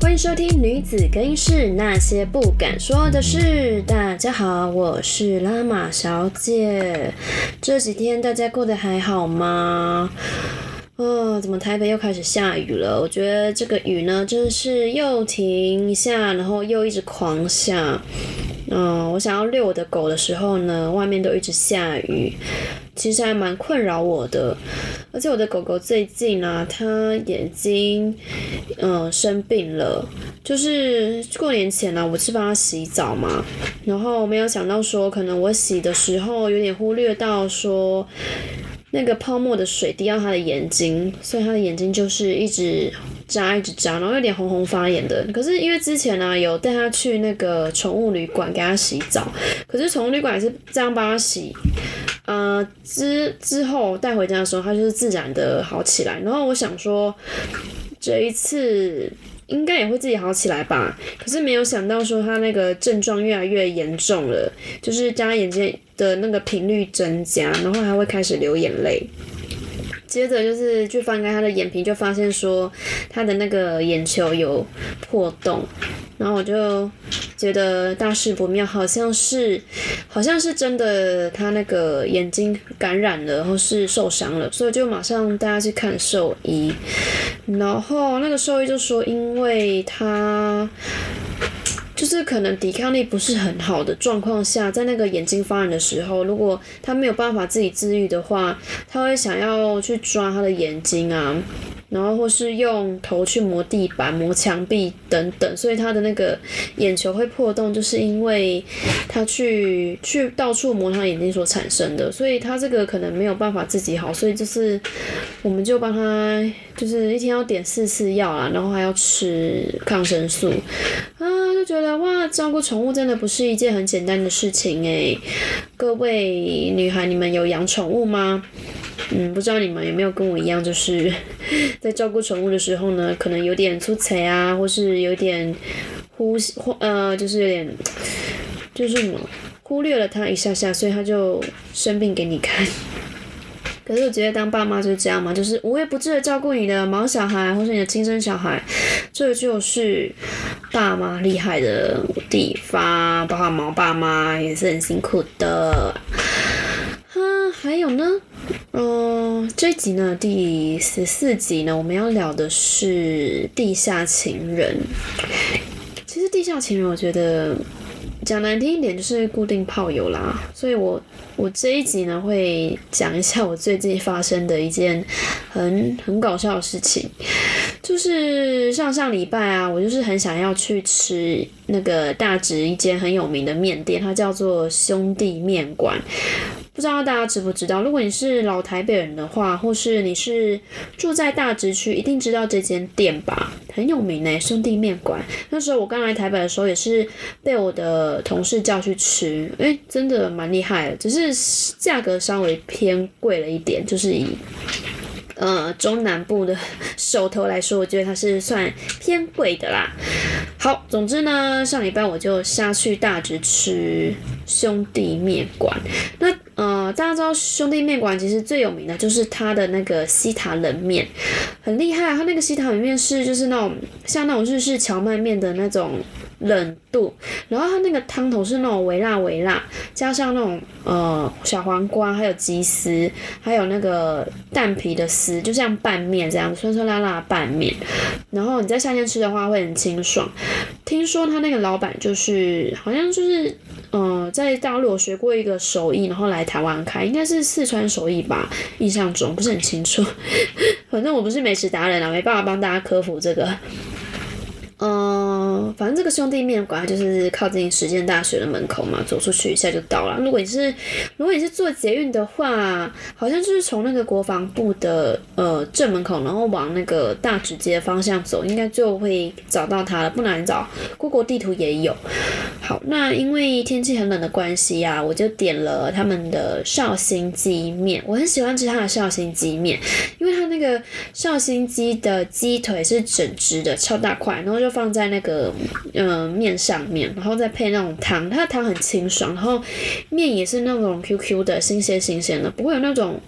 欢迎收听《女子更衣室那些不敢说的事》。大家好，我是拉玛小姐。这几天大家过得还好吗？哦，怎么台北又开始下雨了？我觉得这个雨呢，真是又停一下，然后又一直狂下。嗯，我想要遛我的狗的时候呢，外面都一直下雨，其实还蛮困扰我的。而且我的狗狗最近啊，它眼睛嗯生病了，就是过年前呢，我是帮它洗澡嘛，然后没有想到说，可能我洗的时候有点忽略到说。那个泡沫的水滴到他的眼睛，所以他的眼睛就是一直扎，一直扎，然后有点红红发炎的。可是因为之前呢，有带他去那个宠物旅馆给他洗澡，可是宠物旅馆也是这样帮他洗，呃，之之后带回家的时候，他就是自然的好起来。然后我想说，这一次。应该也会自己好起来吧，可是没有想到说他那个症状越来越严重了，就是加眼睛的那个频率增加，然后还会开始流眼泪。接着就是去翻开他的眼皮，就发现说他的那个眼球有破洞，然后我就觉得大事不妙，好像是好像是真的，他那个眼睛感染了，或是受伤了，所以就马上带他去看兽医，然后那个兽医就说，因为他。就是可能抵抗力不是很好的状况下，在那个眼睛发炎的时候，如果他没有办法自己治愈的话，他会想要去抓他的眼睛啊，然后或是用头去磨地板、磨墙壁等等，所以他的那个眼球会破洞，就是因为他去去到处磨他眼睛所产生的，所以他这个可能没有办法自己好，所以就是我们就帮他，就是一天要点四次药啊，然后还要吃抗生素啊。觉得哇，照顾宠物真的不是一件很简单的事情诶。各位女孩，你们有养宠物吗？嗯，不知道你们有没有跟我一样，就是 在照顾宠物的时候呢，可能有点粗彩啊，或是有点忽忽呃，就是有点就是忽略了它一下下，所以它就生病给你看。可是我觉得当爸妈就是这样嘛，就是无微不至的照顾你的毛小孩或是你的亲生小孩，这就是爸妈厉害的地方。包括毛爸妈也是很辛苦的。嗯，还有呢，嗯，这集呢第十四集呢，我们要聊的是地下情人。其实地下情人，我觉得。讲难听一点就是固定炮友啦，所以我我这一集呢会讲一下我最近发生的一件很很搞笑的事情，就是上上礼拜啊，我就是很想要去吃那个大直一间很有名的面店，它叫做兄弟面馆。不知道大家知不知道？如果你是老台北人的话，或是你是住在大直区，一定知道这间店吧？很有名呢，兄弟面馆。那时候我刚来台北的时候，也是被我的同事叫去吃，诶，真的蛮厉害的，只是价格稍微偏贵了一点，就是以。呃，中南部的手头来说，我觉得它是算偏贵的啦。好，总之呢，上礼拜我就下去大直吃兄弟面馆。那大家知道兄弟面馆其实最有名的就是它的那个西塔冷面，很厉害。它那个西塔冷面是就是那种像那种日式荞麦面的那种。冷度，然后它那个汤头是那种微辣微辣，加上那种呃小黄瓜，还有鸡丝，还有那个蛋皮的丝，就像拌面这样酸酸辣辣的拌面。然后你在夏天吃的话会很清爽。听说他那个老板就是好像就是嗯在大陆学过一个手艺，然后来台湾开，应该是四川手艺吧，印象中不是很清楚。反正我不是美食达人啊，没办法帮大家科普这个。嗯，反正这个兄弟面馆就是靠近实践大学的门口嘛，走出去一下就到了。如果你是如果你是坐捷运的话，好像就是从那个国防部的呃正门口，然后往那个大直街方向走，应该就会找到它了，不难找。Google 地图也有。好，那因为天气很冷的关系呀，我就点了他们的绍兴鸡面。我很喜欢吃他的绍兴鸡面，因为他那那个绍兴鸡的鸡腿是整只的，超大块，然后就就放在那个呃面上面，然后再配那种汤，它的汤很清爽，然后面也是那种 Q Q 的，新鲜新鲜的，不会有那种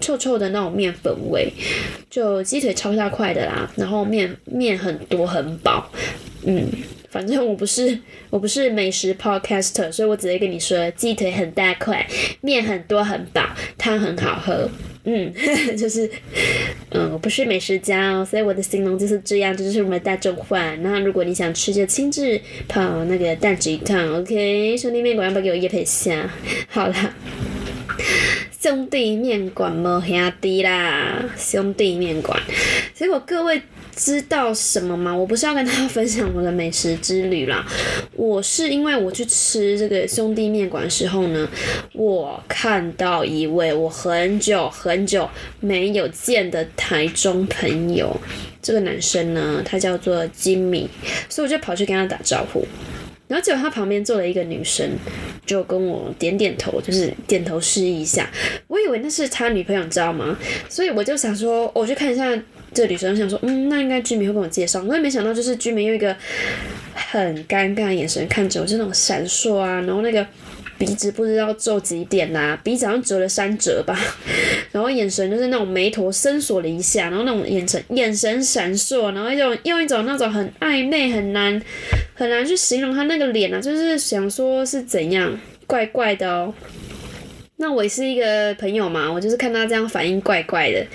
臭臭的那种面粉味。就鸡腿超大块的啦，然后面面很多很饱，嗯。反正我不是我不是美食 podcaster，所以我直接跟你说，鸡腿很大块，面很多很饱，汤很好喝。嗯，就是，嗯，我不是美食家哦，所以我的形容就是这样，这就是我们的大众化。那如果你想吃就亲自泡那个蛋鸡汤，OK？兄弟面馆要不要给我叶配下？好啦，兄弟面馆没兄弟啦，兄弟面馆。结果各位。知道什么吗？我不是要跟大家分享我的美食之旅啦，我是因为我去吃这个兄弟面馆的时候呢，我看到一位我很久很久没有见的台中朋友，这个男生呢，他叫做金米，所以我就跑去跟他打招呼，然后结果他旁边坐了一个女生，就跟我点点头，就是点头示意一下，我以为那是他女朋友，你知道吗？所以我就想说，我去看一下。这女生想说，嗯，那应该居民会跟我介绍，我也没想到，就是居民用一个很尴尬的眼神看着我，就那种闪烁啊，然后那个鼻子不知道皱几点呐，鼻子好像折了三折吧，然后眼神就是那种眉头深锁了一下，然后那种眼神眼神闪烁，然后一种用一种那种很暧昧很难很难去形容他那个脸啊，就是想说是怎样怪怪的哦。那我也是一个朋友嘛，我就是看他这样反应怪怪的，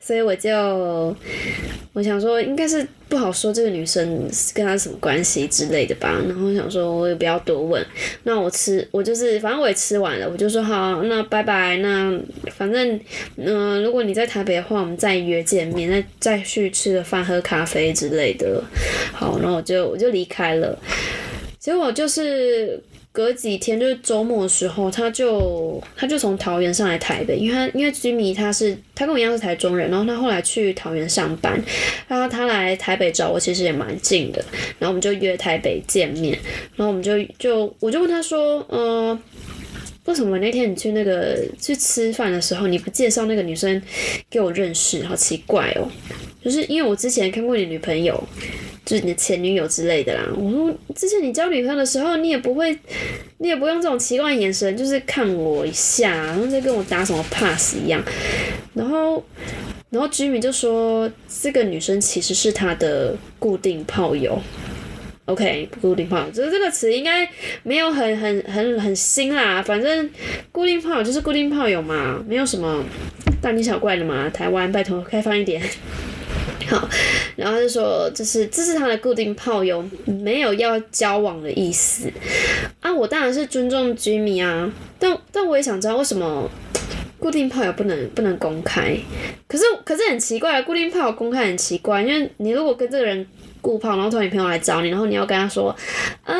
所以我就我想说应该是不好说这个女生跟他什么关系之类的吧，然后想说我也不要多问。那我吃我就是反正我也吃完了，我就说好，那拜拜。那反正嗯，如果你在台北的话，我们再约见面，再再去吃个饭喝咖啡之类的。好，然后我就我就离开了。结果就是。隔几天就是周末的时候，他就他就从桃园上来台北，因为因为 Jimmy 他是他跟我一样是台中人，然后他后来去桃园上班，然后他来台北找我其实也蛮近的，然后我们就约台北见面，然后我们就就我就问他说，嗯，为什么那天你去那个去吃饭的时候，你不介绍那个女生给我认识，好奇怪哦，就是因为我之前看过你女朋友。就是你的前女友之类的啦。我说之前你交女朋友的时候，你也不会，你也不用这种奇怪眼神，就是看我一下，然后再跟我打什么 pass 一样。然后，然后居民就说这个女生其实是他的固定炮友。OK，固定炮友，就是这个词应该没有很很很很新啦。反正固定炮友就是固定炮友嘛，没有什么大惊小怪的嘛。台湾拜托开放一点。好，然后就说这是这是他的固定炮友，没有要交往的意思啊。我当然是尊重居民啊，但但我也想知道为什么固定炮友不能不能公开？可是可是很奇怪，固定炮友公开很奇怪，因为你如果跟这个人。顾胖，然后突然女朋友来找你，然后你要跟他说，啊，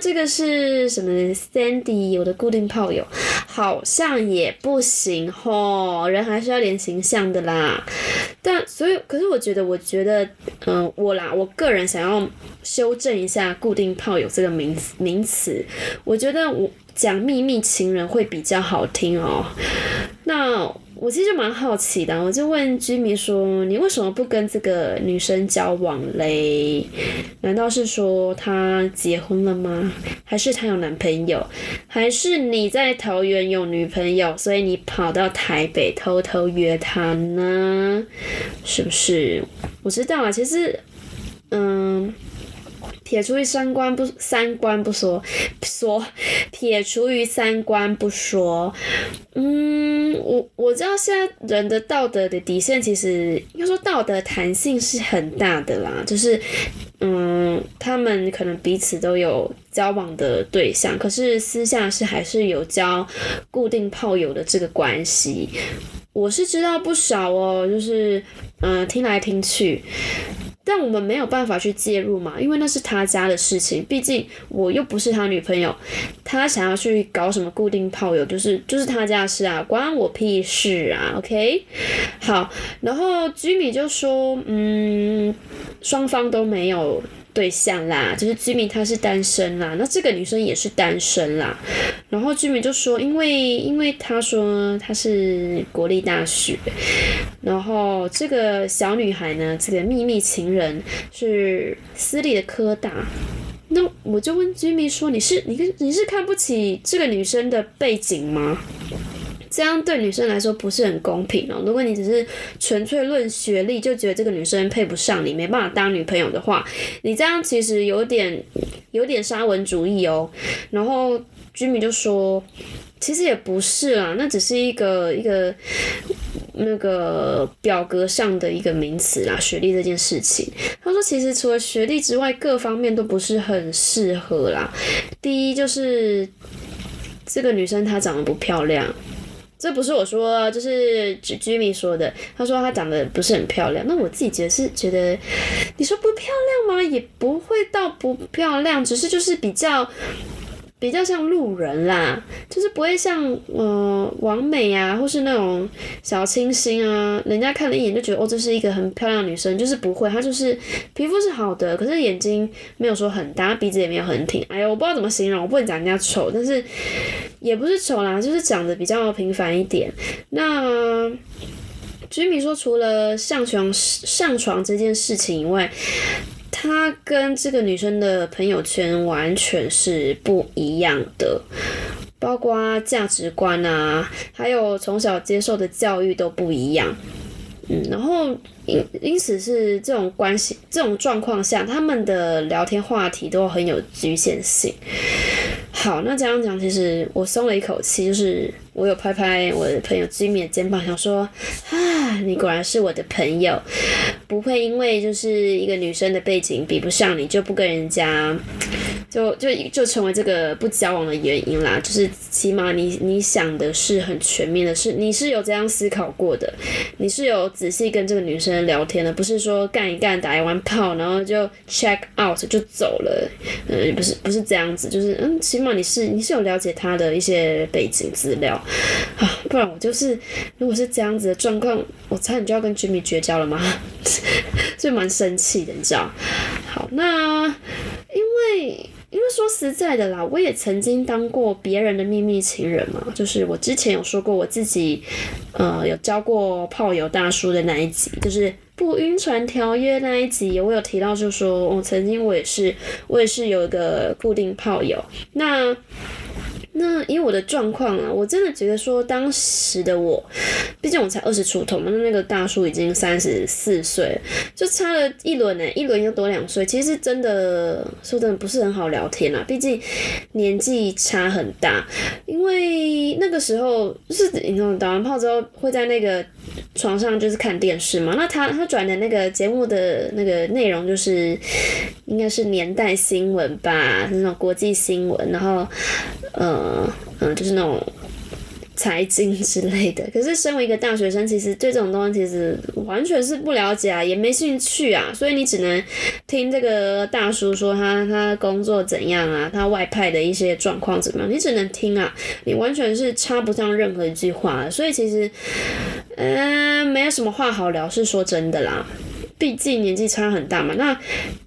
这个是什么？Sandy，我的固定炮友，好像也不行吼，人还是要连形象的啦。但所以，可是我觉得，我觉得，嗯，我啦，我个人想要修正一下固定炮友这个名名词，我觉得我讲秘密情人会比较好听哦。那。我其实蛮好奇的，我就问居民说：“你为什么不跟这个女生交往嘞？难道是说她结婚了吗？还是她有男朋友？还是你在桃园有女朋友，所以你跑到台北偷偷约她呢？是不是？我知道啊，其实，嗯。”撇除于三观不三观不说，说撇除于三观不说，嗯，我我知道现在人的道德的底线其实应该说道德弹性是很大的啦，就是嗯，他们可能彼此都有交往的对象，可是私下是还是有交固定炮友的这个关系，我是知道不少哦，就是嗯，听来听去。但我们没有办法去介入嘛，因为那是他家的事情，毕竟我又不是他女朋友，他想要去搞什么固定炮友，就是就是他家的事啊，关我屁事啊，OK？好，然后吉米就说，嗯，双方都没有。对象啦，就是居民他是单身啦，那这个女生也是单身啦。然后居民就说，因为因为他说他是国立大学，然后这个小女孩呢，这个秘密情人是私立的科大。那我就问 Jimmy 说：“你是你你是看不起这个女生的背景吗？这样对女生来说不是很公平哦。如果你只是纯粹论学历就觉得这个女生配不上你，没办法当女朋友的话，你这样其实有点有点沙文主义哦。”然后居民就说：“其实也不是啦，那只是一个一个。”那个表格上的一个名词啦，学历这件事情，他说其实除了学历之外，各方面都不是很适合啦。第一就是这个女生她长得不漂亮，这不是我说，就是 Jimmy 说的。他说他长得不是很漂亮，那我自己觉得是觉得，你说不漂亮吗？也不会到不漂亮，只是就是比较。比较像路人啦，就是不会像呃王美啊，或是那种小清新啊，人家看了一眼就觉得哦，这是一个很漂亮女生，就是不会，她就是皮肤是好的，可是眼睛没有说很大，鼻子也没有很挺，哎呀，我不知道怎么形容，我不能讲人家丑，但是也不是丑啦，就是长得比较平凡一点。那居民说，除了上床上床这件事情以外。他跟这个女生的朋友圈完全是不一样的，包括价值观啊，还有从小接受的教育都不一样。嗯，然后因因此是这种关系、这种状况下，他们的聊天话题都很有局限性。好，那这样讲，其实我松了一口气，就是我有拍拍我的朋友 Jimmy 的肩膀，想说，啊，你果然是我的朋友，不会因为就是一个女生的背景比不上你，就不跟人家，就就就成为这个不交往的原因啦。就是起码你你想的是很全面的，是你是有这样思考过的，你是有仔细跟这个女生聊天的，不是说干一干打一完炮，然后就 check out 就走了，嗯，不是不是这样子，就是嗯，起码。你是你是有了解他的一些背景资料啊，不然我就是如果是这样子的状况，我差点就要跟 Jimmy 绝交了吗？所以蛮生气的，你知道？好，那因为说实在的啦，我也曾经当过别人的秘密情人嘛，就是我之前有说过我自己呃有教过炮友大叔的那一集，就是。不晕船条约那一集，我有提到，就说我曾经我也是，我也是有一个固定炮友，那。那以我的状况啊，我真的觉得说当时的我，毕竟我才二十出头嘛，那那个大叔已经三十四岁，就差了一轮呢，一轮又多两岁，其实真的说真的不是很好聊天啊，毕竟年纪差很大。因为那个时候是你知道打完炮之后会在那个床上就是看电视嘛，那他他转的那个节目的那个内容就是应该是年代新闻吧，那种国际新闻，然后呃。嗯，就是那种财经之类的。可是身为一个大学生，其实对这种东西其实完全是不了解啊，也没兴趣啊。所以你只能听这个大叔说他他工作怎样啊，他外派的一些状况怎么样，你只能听啊，你完全是插不上任何一句话。所以其实嗯，没有什么话好聊，是说真的啦。毕竟年纪差很大嘛，那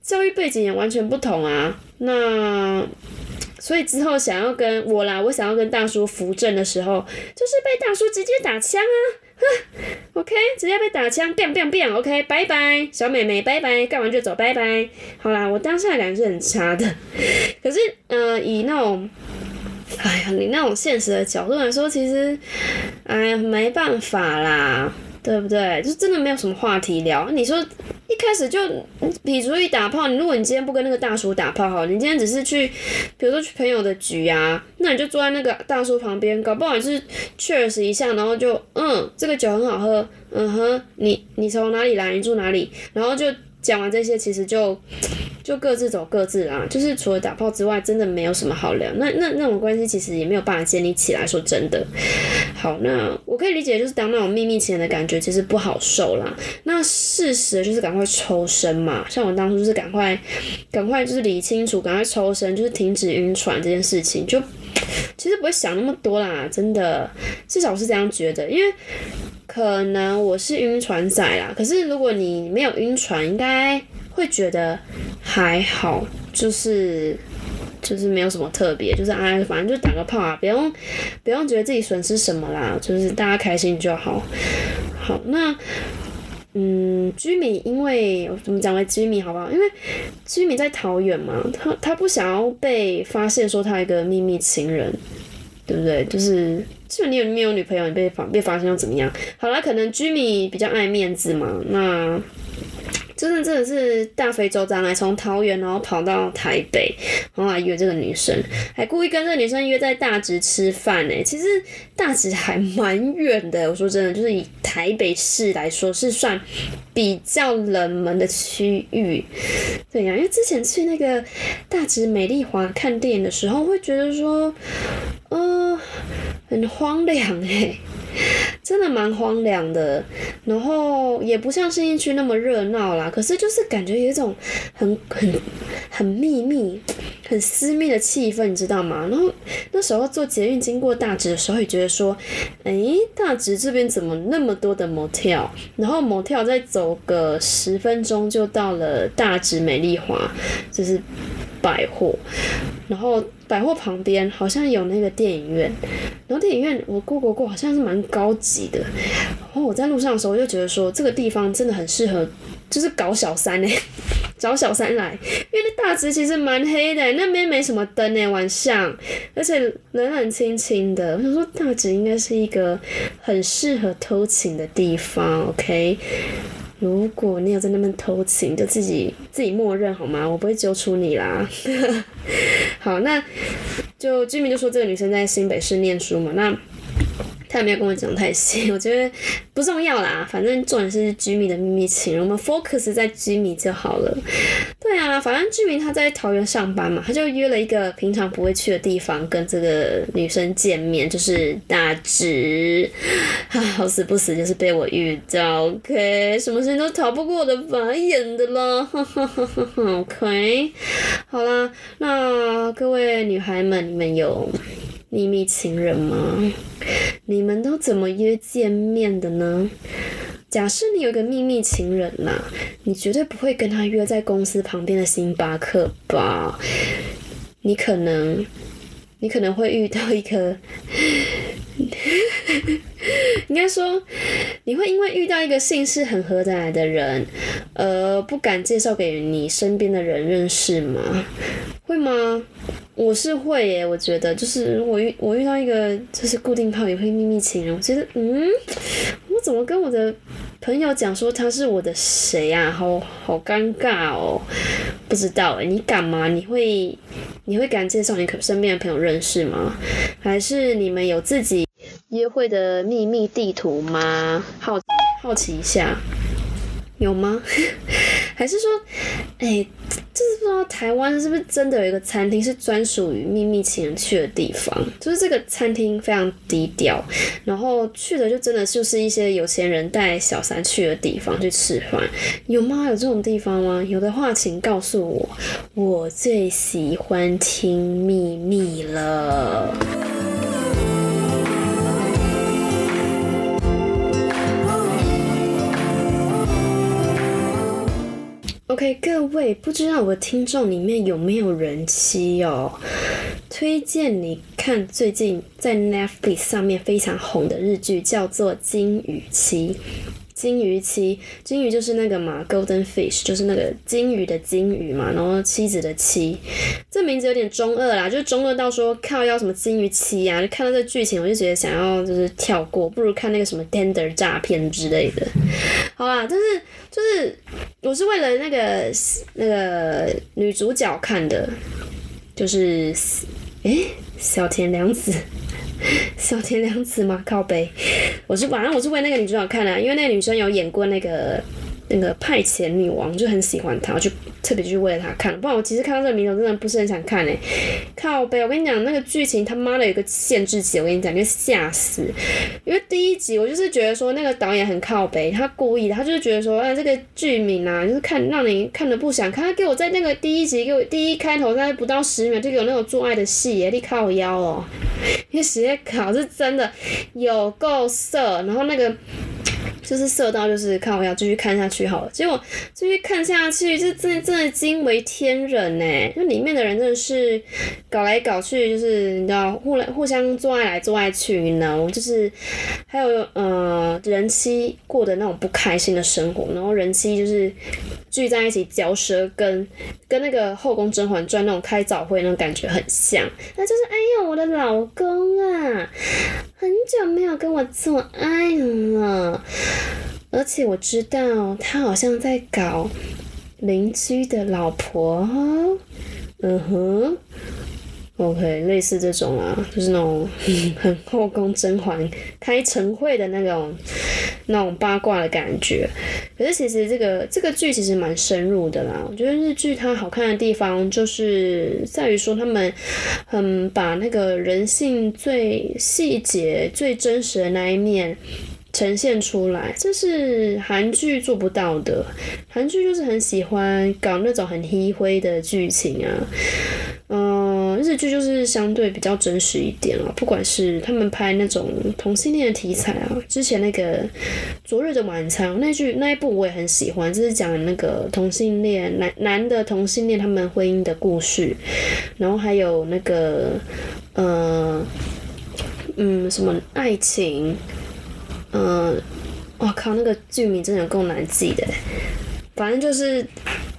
教育背景也完全不同啊。那所以之后想要跟我啦，我想要跟大叔扶正的时候，就是被大叔直接打枪啊！哼，OK，直接被打枪，biang biang biang，OK，拜拜，小美眉，拜拜，干完就走，拜拜。好啦，我当下感觉是很差的，可是，嗯，以那种，哎呀，你那种现实的角度来说，其实，哎呀，没办法啦。对不对？就真的没有什么话题聊。你说一开始就比如一打炮，你如果你今天不跟那个大叔打炮好，你今天只是去，比如说去朋友的局啊，那你就坐在那个大叔旁边，搞不好是 cheers 一下，然后就嗯，这个酒很好喝，嗯哼，你你从哪里来？你住哪里？然后就。讲完这些，其实就就各自走各自啦。就是除了打炮之外，真的没有什么好聊。那那那种关系其实也没有办法建立起来。说真的，好，那我可以理解，就是当那种秘密情人的感觉其实不好受啦。那事实就是赶快抽身嘛。像我当初就是赶快赶快就是理清楚，赶快抽身，就是停止晕船这件事情，就其实不会想那么多啦。真的，至少是这样觉得，因为。可能我是晕船仔啦，可是如果你没有晕船，应该会觉得还好，就是就是没有什么特别，就是啊，反正就打个炮啊，不用不用觉得自己损失什么啦，就是大家开心就好。好，那嗯，居民因为怎么讲为居民好不好？因为居民在桃园嘛，他他不想要被发现说他一个秘密情人，对不对？就是，就你有没有女朋友，你被发被发现又怎么样？好了，可能居民比较爱面子嘛，那。真的真的是大费周章来从桃园然后跑到台北，然后来约这个女生，还故意跟这个女生约在大直吃饭呢。其实大直还蛮远的，我说真的，就是以台北市来说是算比较冷门的区域。对呀，因为之前去那个大直美丽华看电影的时候，会觉得说，呃，很荒凉哎。真的蛮荒凉的，然后也不像新一区那么热闹啦。可是就是感觉有一种很很很秘密、很私密的气氛，你知道吗？然后那时候坐捷运经过大直的时候，也觉得说，哎，大直这边怎么那么多的 motel？然后 motel 再走个十分钟就到了大直美丽华，就是百货，然后。百货旁边好像有那个电影院，然后电影院我过过过，好像是蛮高级的。然后我在路上的时候，我就觉得说这个地方真的很适合，就是搞小三呢，找小三来。因为那大直其实蛮黑的，那边没什么灯呢，晚上，而且冷冷清清的。我想说大直应该是一个很适合偷情的地方，OK。如果你有在那边偷情，就自己自己默认好吗？我不会揪出你啦。好，那就居民就说这个女生在新北市念书嘛，那。他也没有跟我讲太细，我觉得不重要啦，反正重点是居民的秘密情人，我们 focus 在居民就好了。对啊，反正居民他在桃园上班嘛，他就约了一个平常不会去的地方跟这个女生见面，就是大直。好死不死就是被我遇到，OK，什么事情都逃不过我的法眼的啦。OK，好啦，那各位女孩们，你们有？秘密情人吗？你们都怎么约见面的呢？假设你有个秘密情人啦，你绝对不会跟他约在公司旁边的星巴克吧？你可能，你可能会遇到一个。应该说，你会因为遇到一个姓氏很合得来的人，而不敢介绍给你身边的人认识吗？会吗？我是会耶，我觉得就是如果遇我遇到一个就是固定炮也会秘密情人，我觉得嗯，我怎么跟我的朋友讲说他是我的谁啊？好好尴尬哦，不知道诶，你敢吗？你会你会敢介绍你可身边的朋友认识吗？还是你们有自己？约会的秘密地图吗？好好奇一下，有吗？还是说，哎，就是不知道台湾是不是真的有一个餐厅是专属于秘密情人去的地方？就是这个餐厅非常低调，然后去的就真的就是一些有钱人带小三去的地方去吃饭，有吗？有这种地方吗？有的话，请告诉我，我最喜欢听秘密了。OK，各位，不知道我的听众里面有没有人妻哦？推荐你看最近在 Netflix 上面非常红的日剧，叫做《金鱼妻》。金鱼妻，金鱼就是那个嘛，Golden Fish，就是那个金鱼的金鱼嘛，然后妻子的妻，这名字有点中二啦，就是中二到说靠要什么金鱼妻呀，就看到这剧情我就觉得想要就是跳过，不如看那个什么 Tender 诈骗之类的。好啦，就是就是我是为了那个那个女主角看的，就是诶，小田凉子。小田凉子吗？靠背，我是反正我是为那个女主角看的，因为那个女生有演过那个那个派遣女王，就很喜欢她，我就特别去为了她看。不然我其实看到这个名字，真的不是很想看诶。靠背，我跟你讲，那个剧情他妈的有个限制级，我跟你讲，就吓死。因为第一集我就是觉得说那个导演很靠背，他故意的，他就是觉得说，哎，这个剧名啊，就是看让你看的不想看。他给我在那个第一集给我第一开头，在不到十秒就有那种做爱的戏耶，你靠腰哦。因为实验考是真的有够色，然后那个就是色到就是看我要继续看下去好了，结果继续看下去，就真的真的惊为天人呢！就里面的人真的是搞来搞去，就是你知道互来互相做爱来做爱去呢，就是还有呃人妻过的那种不开心的生活，然后人妻就是聚在一起嚼舌根，跟那个后宫甄嬛传那种开早会那种感觉很像，那就是哎呦我的老公啊，很久没有跟我做爱了。而且我知道他好像在搞邻居的老婆，嗯哼，OK，类似这种啊，就是那种很后宫甄嬛开晨会的那种那种八卦的感觉。可是其实这个这个剧其实蛮深入的啦。我觉得日剧它好看的地方就是在于说他们很把那个人性最细节、最真实的那一面。呈现出来，这是韩剧做不到的。韩剧就是很喜欢搞那种很黑灰的剧情啊，嗯，日剧就是相对比较真实一点啊。不管是他们拍那种同性恋的题材啊，之前那个《昨日的晚餐》那剧那一部我也很喜欢，就是讲那个同性恋男男的同性恋他们婚姻的故事，然后还有那个，呃，嗯，什么爱情。嗯，我靠，那个剧名真的够难记的。反正就是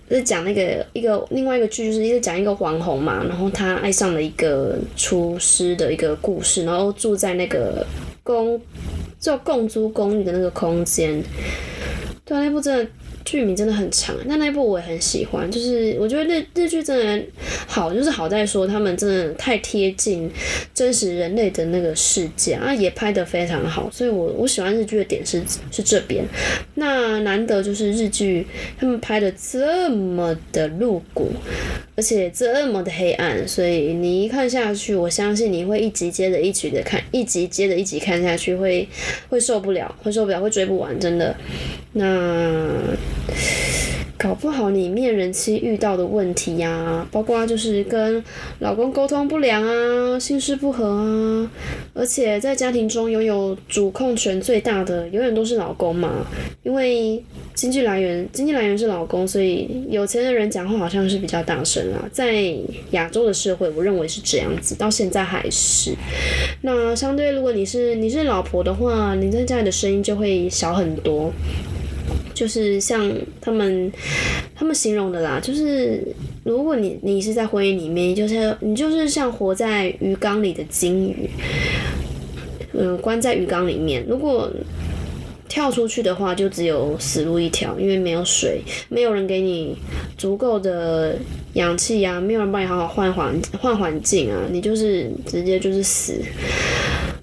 是讲那个一个另外一个剧，就是一直讲一个网红嘛，然后他爱上了一个厨师的一个故事，然后住在那个公叫共租公寓的那个空间。对，那部真的。剧名真的很长，但那一部我也很喜欢。就是我觉得日日剧真的好，就是好在说他们真的太贴近真实人类的那个世界啊，也拍得非常好。所以我我喜欢日剧的点是是这边。那难得就是日剧他们拍的这么的露骨，而且这么的黑暗，所以你一看下去，我相信你会一集接着一集的看，一集接着一集看下去，会会受不了，会受不了，会追不完，真的。那。搞不好里面人妻遇到的问题呀，包括就是跟老公沟通不良啊，心事不和啊，而且在家庭中拥有主控权最大的永远都是老公嘛，因为经济来源经济来源是老公，所以有钱的人讲话好像是比较大声啊，在亚洲的社会，我认为是这样子，到现在还是。那相对如果你是你是老婆的话，你在家里的声音就会小很多。就是像他们他们形容的啦，就是如果你你是在婚姻里面，就是你就是像活在鱼缸里的金鱼，嗯，关在鱼缸里面，如果跳出去的话，就只有死路一条，因为没有水，没有人给你足够的氧气呀，没有人帮你好好换环换环境啊，你就是直接就是死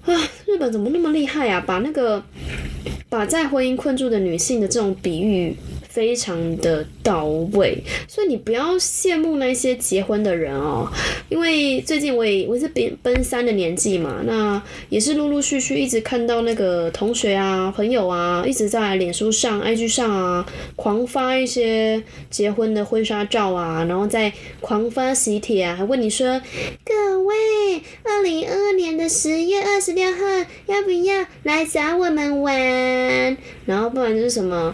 啊！日本怎么那么厉害啊？把那个。把在婚姻困住的女性的这种比喻非常的到位，所以你不要羡慕那些结婚的人哦，因为最近我也我是奔奔三的年纪嘛，那也是陆陆续续一直看到那个同学啊、朋友啊，一直在脸书上、IG 上啊，狂发一些结婚的婚纱照啊，然后再狂发喜帖啊，还问你说，各位，十月二十六号要不要来找我们玩？然后不然就是什么，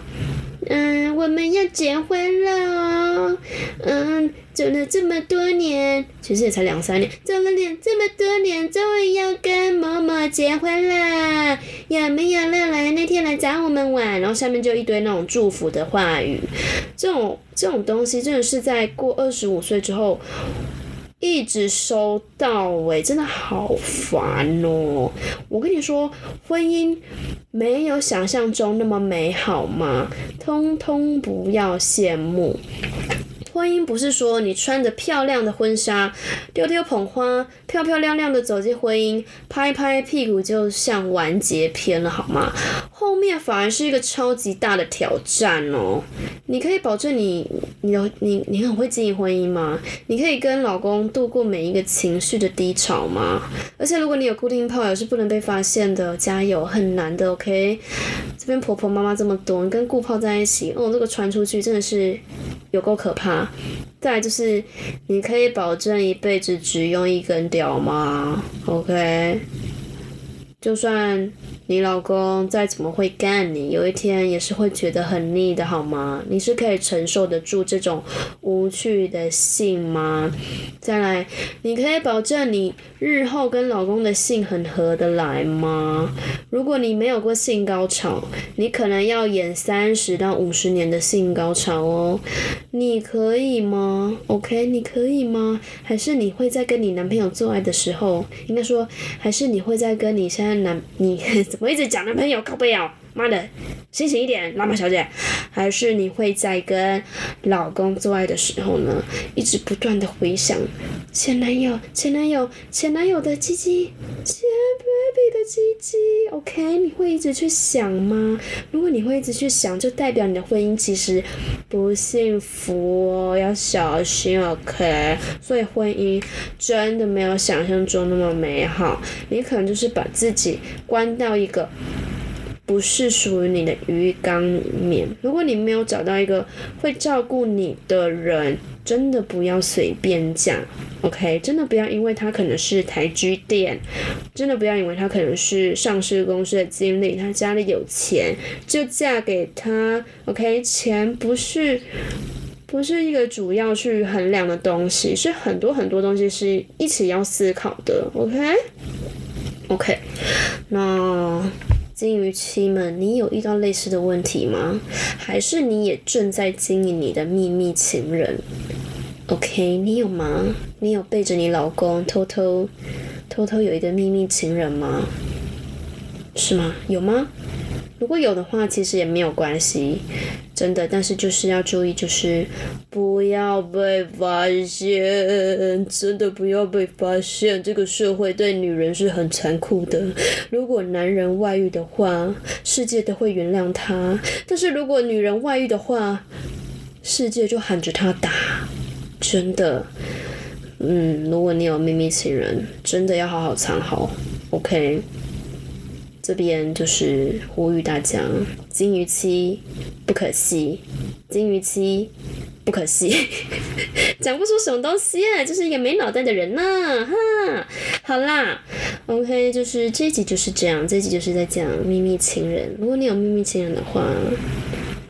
嗯，我们要结婚了哦，嗯，走了这么多年，其实也才两三年，走了两这么多年，终于要跟某某结婚了，有没有人来那天来找我们玩？然后下面就一堆那种祝福的话语，这种这种东西真的是在过二十五岁之后。一直收到哎，真的好烦哦！我跟你说，婚姻没有想象中那么美好吗？通通不要羡慕。婚姻不是说你穿着漂亮的婚纱，丢丢捧花，漂漂亮亮的走进婚姻，拍拍屁股就像完结篇了，好吗？后面反而是一个超级大的挑战哦。你可以保证你，你有你，你很会经营婚姻吗？你可以跟老公度过每一个情绪的低潮吗？而且如果你有固定炮友是不能被发现的，加油，很难的，OK？这边婆婆妈妈这么多，你跟顾炮在一起，哦，这个传出去真的是有够可怕。再就是，你可以保证一辈子只用一根屌吗？OK，就算你老公再怎么会干你，有一天也是会觉得很腻的，好吗？你是可以承受得住这种无趣的性吗？再来，你可以保证你日后跟老公的性很合得来吗？如果你没有过性高潮，你可能要演三十到五十年的性高潮哦。你可以吗？OK，你可以吗？还是你会在跟你男朋友做爱的时候，应该说，还是你会在跟你现在男你。我一直讲男朋友靠背哦，妈的，清醒一点，老马小姐。还是你会在跟老公做爱的时候呢，一直不断的回想前男友、前男友、前男友的鸡鸡，前 baby 的鸡鸡，OK？你会一直去想吗？如果你会一直去想，就代表你的婚姻其实不幸福哦，要小心，OK？所以婚姻真的没有想象中那么美好，你可能就是把自己关到一个。不是属于你的鱼缸里面。如果你没有找到一个会照顾你的人，真的不要随便嫁，OK？真的不要因为他可能是台积电，真的不要以为他可能是上市公司的经理，他家里有钱就嫁给他，OK？钱不是不是一个主要去衡量的东西，是很多很多东西是一起要思考的，OK？OK？那。金鱼妻们，你有遇到类似的问题吗？还是你也正在经营你的秘密情人？OK，你有吗？你有背着你老公偷偷偷偷有一个秘密情人吗？是吗？有吗？如果有的话，其实也没有关系，真的。但是就是要注意，就是不要被发现，真的不要被发现。这个社会对女人是很残酷的。如果男人外遇的话，世界都会原谅他；但是如果女人外遇的话，世界就喊着他打。真的，嗯，如果你有秘密情人，真的要好好藏好。OK。这边就是呼吁大家，金鱼期不可惜，金鱼期不可惜，讲不出什么东西啊，就是一个没脑袋的人呐，哈，好啦，OK，就是这集就是这样，这集就是在讲秘密情人。如果你有秘密情人的话，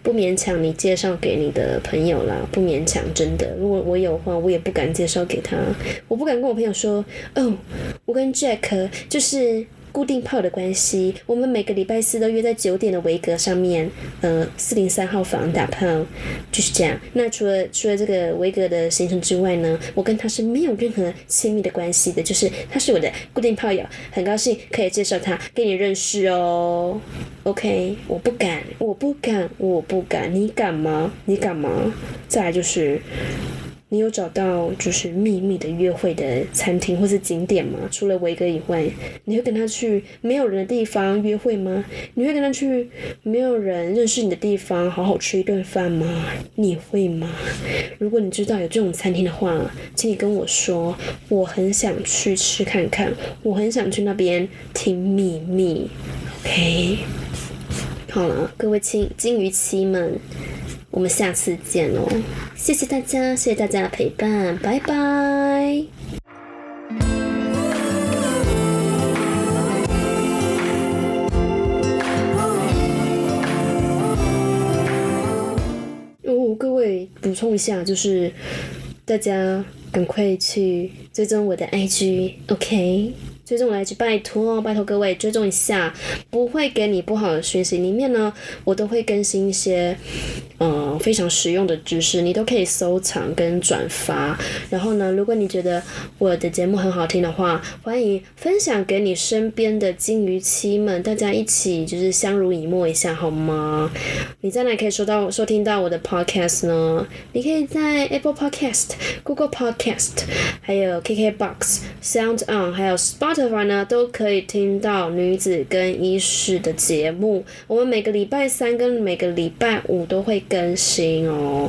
不勉强你介绍给你的朋友啦，不勉强，真的。如果我有的话，我也不敢介绍给他，我不敢跟我朋友说，哦，我跟 Jack 就是。固定炮的关系，我们每个礼拜四都约在九点的维格上面，呃，四零三号房打炮，就是这样。那除了除了这个维格的行程之外呢，我跟他是没有任何亲密的关系的，就是他是我的固定炮友，很高兴可以介绍他给你认识哦。OK，我不敢，我不敢，我不敢，你敢吗？你敢吗？再来就是。你有找到就是秘密的约会的餐厅或是景点吗？除了维格以外，你会跟他去没有人的地方约会吗？你会跟他去没有人认识你的地方好好吃一顿饭吗？你会吗？如果你知道有这种餐厅的话，请你跟我说，我很想去吃看看，我很想去那边听秘密。OK，好了，各位亲金鱼妻们。我们下次见哦！谢谢大家，谢谢大家的陪伴，拜拜。哦，各位补充一下，就是大家赶快去追踪我的 IG，OK？追踪我 IG，拜托，拜托各位追踪一下，不会给你不好的讯息。里面呢，我都会更新一些。嗯，非常实用的知识，你都可以收藏跟转发。然后呢，如果你觉得我的节目很好听的话，欢迎分享给你身边的金鱼妻们，大家一起就是相濡以沫一下，好吗？你在哪可以收到收听到我的 podcast 呢？你可以在 Apple Podcast、Google Podcast、还有 KKBox、Sound On、还有 Spot 呢，都可以听到女子跟医师的节目。我们每个礼拜三跟每个礼拜五都会。更新哦，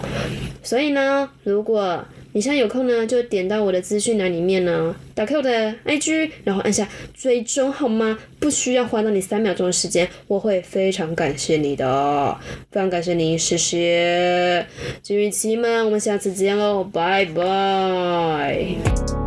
所以呢，如果你现在有空呢，就点到我的资讯栏里面呢，打开我的 IG，然后按下追踪，好吗？不需要花到你三秒钟的时间，我会非常感谢你的，非常感谢你，谢谢，金鱼期们，我们下次见喽，拜拜。